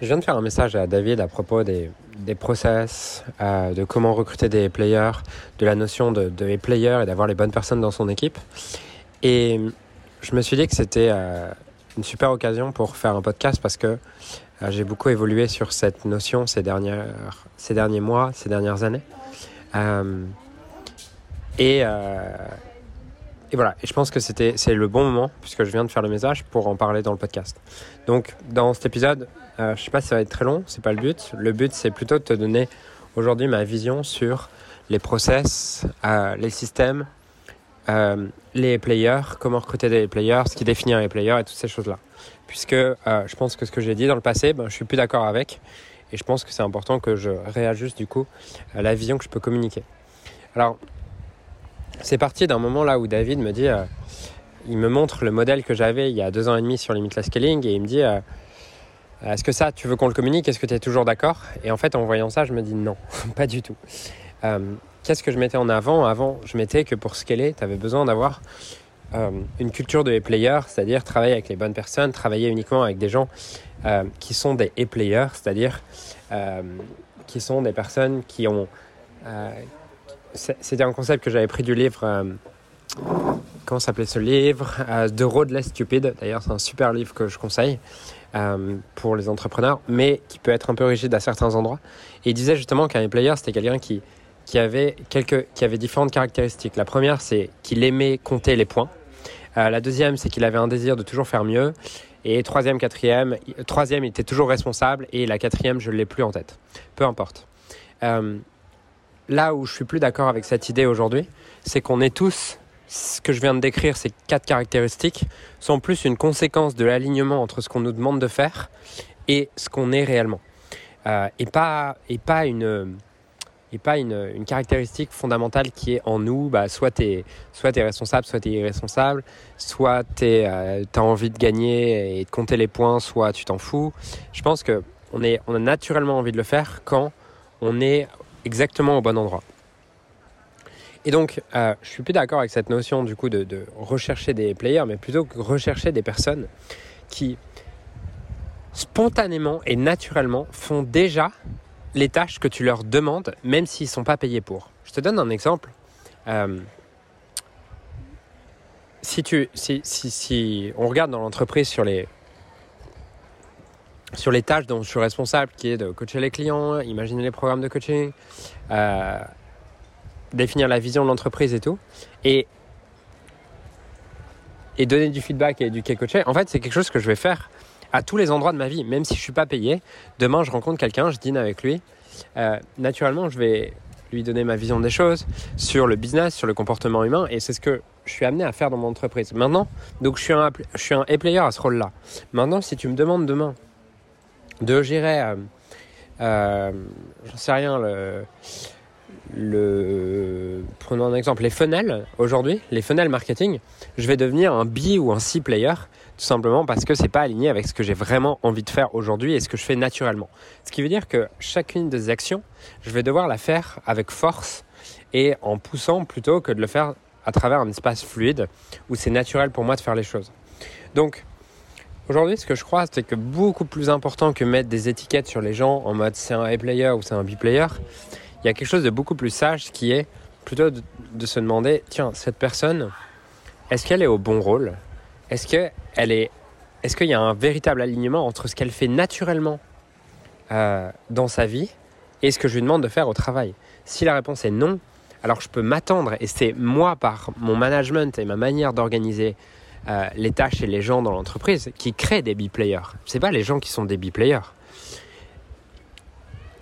Je viens de faire un message à David à propos des, des process, euh, de comment recruter des players, de la notion de, de players et d'avoir les bonnes personnes dans son équipe. Et je me suis dit que c'était euh, une super occasion pour faire un podcast parce que euh, j'ai beaucoup évolué sur cette notion ces, dernières, ces derniers mois, ces dernières années. Et, et voilà, et je pense que c'était c'est le bon moment puisque je viens de faire le message pour en parler dans le podcast. Donc dans cet épisode, euh, je sais pas si ça va être très long, c'est pas le but. Le but c'est plutôt de te donner aujourd'hui ma vision sur les process, euh, les systèmes, euh, les players, comment recruter des players, ce qui définit les players et toutes ces choses-là. Puisque euh, je pense que ce que j'ai dit dans le passé, ben, je suis plus d'accord avec et je pense que c'est important que je réajuste du coup la vision que je peux communiquer. Alors c'est parti d'un moment là où David me dit, euh, il me montre le modèle que j'avais il y a deux ans et demi sur Limitless Scaling et il me dit, euh, est-ce que ça, tu veux qu'on le communique? Est-ce que tu es toujours d'accord? Et en fait, en voyant ça, je me dis non, pas du tout. Euh, Qu'est-ce que je mettais en avant? Avant, je mettais que pour scaler, tu avais besoin d'avoir une culture de e-player, c'est-à-dire travailler avec les bonnes personnes, travailler uniquement avec des gens qui sont des e-players, c'est-à-dire qui sont des personnes qui ont... C'était un concept que j'avais pris du livre... euh, comment s'appelait ce livre Euh, The Road Less Stupid. D'ailleurs, c'est un super livre que je conseille euh, pour les entrepreneurs, mais qui peut être un peu rigide à certains endroits. Et il disait justement qu'un player, c'était quelqu'un qui, qui, avait qui avait différentes caractéristiques. La première, c'est qu'il aimait compter les points. Euh, la deuxième, c'est qu'il avait un désir de toujours faire mieux. Et troisième, quatrième, troisième, il était toujours responsable. Et la quatrième, je ne l'ai plus en tête. Peu importe. Là où je suis plus d'accord avec cette idée aujourd'hui, c'est qu'on est tous, ce que je viens de décrire, ces quatre caractéristiques, sont plus une conséquence de l'alignement entre ce qu'on nous demande de faire et ce qu'on est réellement. Euh, et pas, et pas une et pas une, caractéristique fondamentale qui est en nous, bah, soit tu es, soit responsable, soit tu es irresponsable, soit tu as envie de gagner et de compter les points, soit tu t'en fous. Je pense que on, est, on a naturellement envie de le faire quand on est exactement au bon endroit. Et donc, euh, je suis plus d'accord avec cette notion du coup de, rechercher des players, mais plutôt que rechercher des personnes qui spontanément et naturellement font déjà les tâches que tu leur demandes, même s'ils ne sont pas payés pour. Je te donne un exemple. Euh, si, tu, si, si, si on regarde dans l'entreprise sur les, sur les tâches dont je suis responsable, qui est de coacher les clients, imaginer les programmes de coaching, euh, définir la vision de l'entreprise et tout, et, donner du feedback et éduquer, coacher, en fait, c'est quelque chose que je vais faire à tous les endroits de ma vie, même si je suis pas payé. Demain, je rencontre quelqu'un, je dîne avec lui. Euh, naturellement, je vais lui donner ma vision des choses sur le business, sur le comportement humain, et c'est ce que je suis amené à faire dans mon entreprise. Maintenant, donc je suis un, un e-player à ce rôle-là. Maintenant, si tu me demandes demain de gérer, euh, euh, j'en sais rien, le, prenons un exemple, les funnels aujourd'hui, les funnels marketing, je vais devenir un B ou un C player tout simplement parce que c'est pas aligné avec ce que j'ai vraiment envie de faire aujourd'hui et ce que je fais naturellement. Ce qui veut dire que chacune des actions, je vais devoir la faire avec force et en poussant plutôt que de le faire à travers un espace fluide où c'est naturel pour moi de faire les choses. Donc aujourd'hui, ce que je crois, c'est que beaucoup plus important que mettre des étiquettes sur les gens en mode c'est un A-player ou c'est un B-player, il y a quelque chose de beaucoup plus sage qui est plutôt de, se demander tiens, cette personne, est-ce qu'elle est au bon rôle? Est-ce qu'il y a un véritable alignement entre ce qu'elle fait naturellement euh, dans sa vie et ce que je lui demande de faire au travail? Si la réponse est non, alors je peux m'attendre et c'est moi par mon management et ma manière d'organiser euh, les tâches et les gens dans l'entreprise qui créent des B-players. C'est pas les gens qui sont des B-players.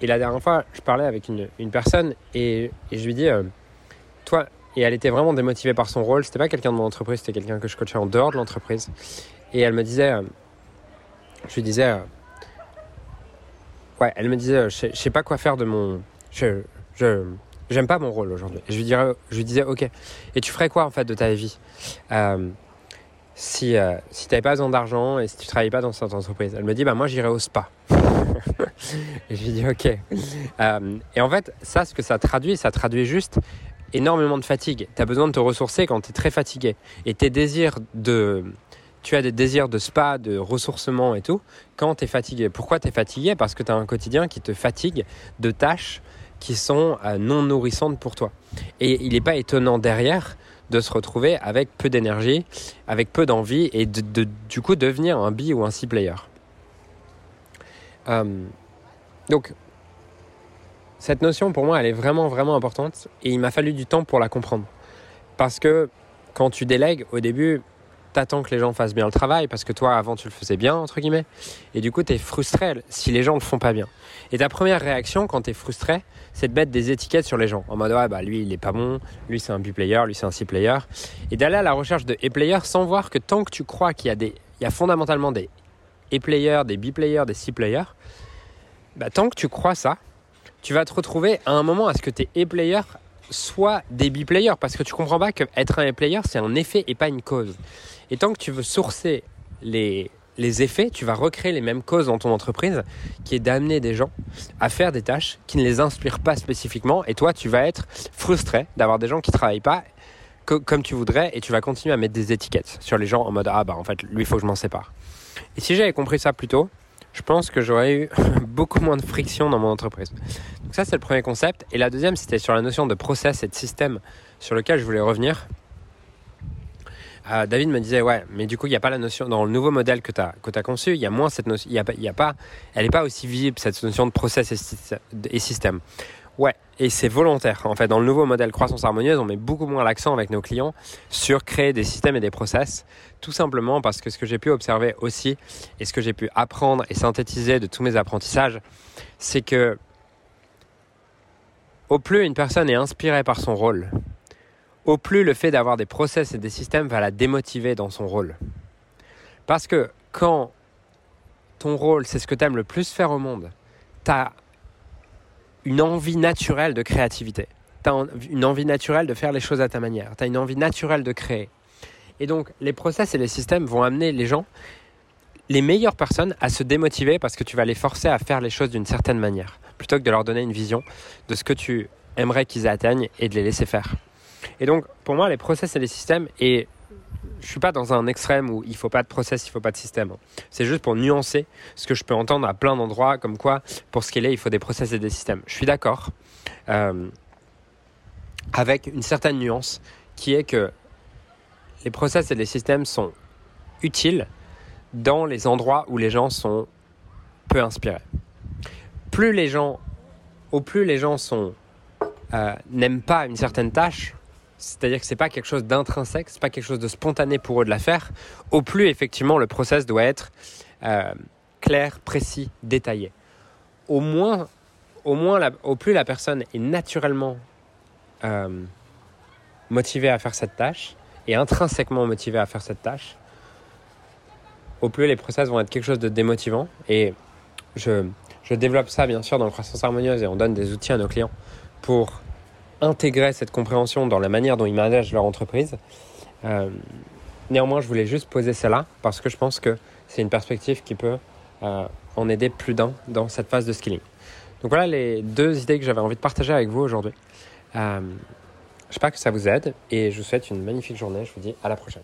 Et la dernière fois, je parlais avec une, personne et, je lui dis, euh, toi, et elle était vraiment démotivée par son rôle. C'était pas quelqu'un de mon entreprise, c'était quelqu'un que je coachais en dehors de l'entreprise. Et elle me disait, euh, je lui disais, ouais, elle me disait, je sais, pas quoi faire de mon, je, je, j'aime pas mon rôle aujourd'hui. Je lui je lui disais, ok. Et tu ferais quoi en fait de ta vie? Si euh, si t'avais pas besoin d'argent et si tu travaillais pas dans cette entreprise Elle me dit, bah moi j'irais au spa. et je lui dis, ok. Euh, et en fait, ça, ce que ça traduit, ça traduit juste énormément de fatigue. Tu as besoin de te ressourcer quand tu es très fatigué. Et tes désirs de... tu as des désirs de spa, de ressourcement et tout, quand tu es fatigué. Pourquoi tu es fatigué? Parce que tu as un quotidien qui te fatigue de tâches qui sont euh, non nourrissantes pour toi. Et il n'est pas étonnant derrière de se retrouver avec peu d'énergie, avec peu d'envie et de, du coup devenir un B ou un C player. Euh, donc, cette notion pour moi, elle est vraiment, vraiment importante et il m'a fallu du temps pour la comprendre. Parce que quand tu délègues, au début, t'attends que les gens fassent bien le travail parce que toi, avant, tu le faisais bien, entre guillemets. Et du coup, tu es frustré si les gens le font pas bien. Et ta première réaction quand tu es frustré, c'est de mettre des étiquettes sur les gens. En mode, ouais, bah lui, il est pas bon, lui, c'est un B-player, lui, c'est un C-player. Et d'aller à la recherche de A-player sans voir que tant que tu crois qu'il y a des, il y a fondamentalement des A-players, des B-players, des C-players, bah, tant que tu crois ça, tu vas te retrouver à un moment à ce que tes A-players soient des B-players parce que tu comprends pas qu'être un A-player, c'est un effet et pas une cause. Et tant que tu veux sourcer les, les effets, tu vas recréer les mêmes causes dans ton entreprise, qui est d'amener des gens à faire des tâches qui ne les inspirent pas spécifiquement. Et toi, tu vas être frustré d'avoir des gens qui travaillent pas comme tu voudrais et tu vas continuer à mettre des étiquettes sur les gens en mode ah bah en fait lui il faut que je m'en sépare. Et si j'avais compris ça plus tôt, je pense que j'aurais eu beaucoup moins de friction dans mon entreprise. Donc ça c'est le premier concept. Et la deuxième c'était sur la notion de process et de système sur lequel je voulais revenir. Euh, David me disait, ouais, mais du coup, il n'y a pas la notion, dans le nouveau modèle que tu as, as conçu, il y a moins cette notion, il y a, y a pas, elle n'est pas aussi visible, cette notion de process et, système. Ouais, et c'est volontaire. En fait, dans le nouveau modèle croissance harmonieuse, on met beaucoup moins l'accent avec nos clients sur créer des systèmes et des process, tout simplement parce que ce que j'ai pu observer aussi, et ce que j'ai pu apprendre et synthétiser de tous mes apprentissages, c'est que au plus une personne est inspirée par son rôle, au plus le fait d'avoir des process et des systèmes va la démotiver dans son rôle. Parce que quand ton rôle, c'est ce que tu aimes le plus faire au monde, tu as une envie naturelle de créativité. Tu as une envie naturelle de faire les choses à ta manière. Tu as une envie naturelle de créer. Et donc, les process et les systèmes vont amener les gens, les meilleures personnes, à se démotiver parce que tu vas les forcer à faire les choses d'une certaine manière, plutôt que de leur donner une vision de ce que tu aimerais qu'ils atteignent et de les laisser faire. Et donc, pour moi, les process et les systèmes, et je suis pas dans un extrême où il faut pas de process, il faut pas de système. C'est juste pour nuancer ce que je peux entendre à plein d'endroits, comme quoi, pour ce qu'il est, il faut des process et des systèmes. Je suis d'accord, euh, avec une certaine nuance, qui est que les process et les systèmes sont utiles dans les endroits où les gens sont peu inspirés. Plus les gens, au plus les gens sont euh, n'aiment pas une certaine tâche, c'est-à-dire que c'est pas quelque chose d'intrinsèque, c'est pas quelque chose de spontané pour eux de la faire. Au plus, effectivement, le process doit être euh, clair, précis, détaillé. Au moins, au moins, au plus la personne est naturellement euh, motivée à faire cette tâche et intrinsèquement motivée à faire cette tâche, au plus les process vont être quelque chose de démotivant. Et je, je développe ça bien sûr dans le croissance harmonieuse et on donne des outils à nos clients pour intégrer cette compréhension dans la manière dont ils managent leur entreprise. Euh, néanmoins, je voulais juste poser cela parce que je pense que c'est une perspective qui peut euh, en aider plus d'un dans cette phase de skilling. Donc voilà les deux idées que j'avais envie de partager avec vous aujourd'hui. Euh, J'espère que ça vous aide et je vous souhaite une magnifique journée. Je vous dis à la prochaine.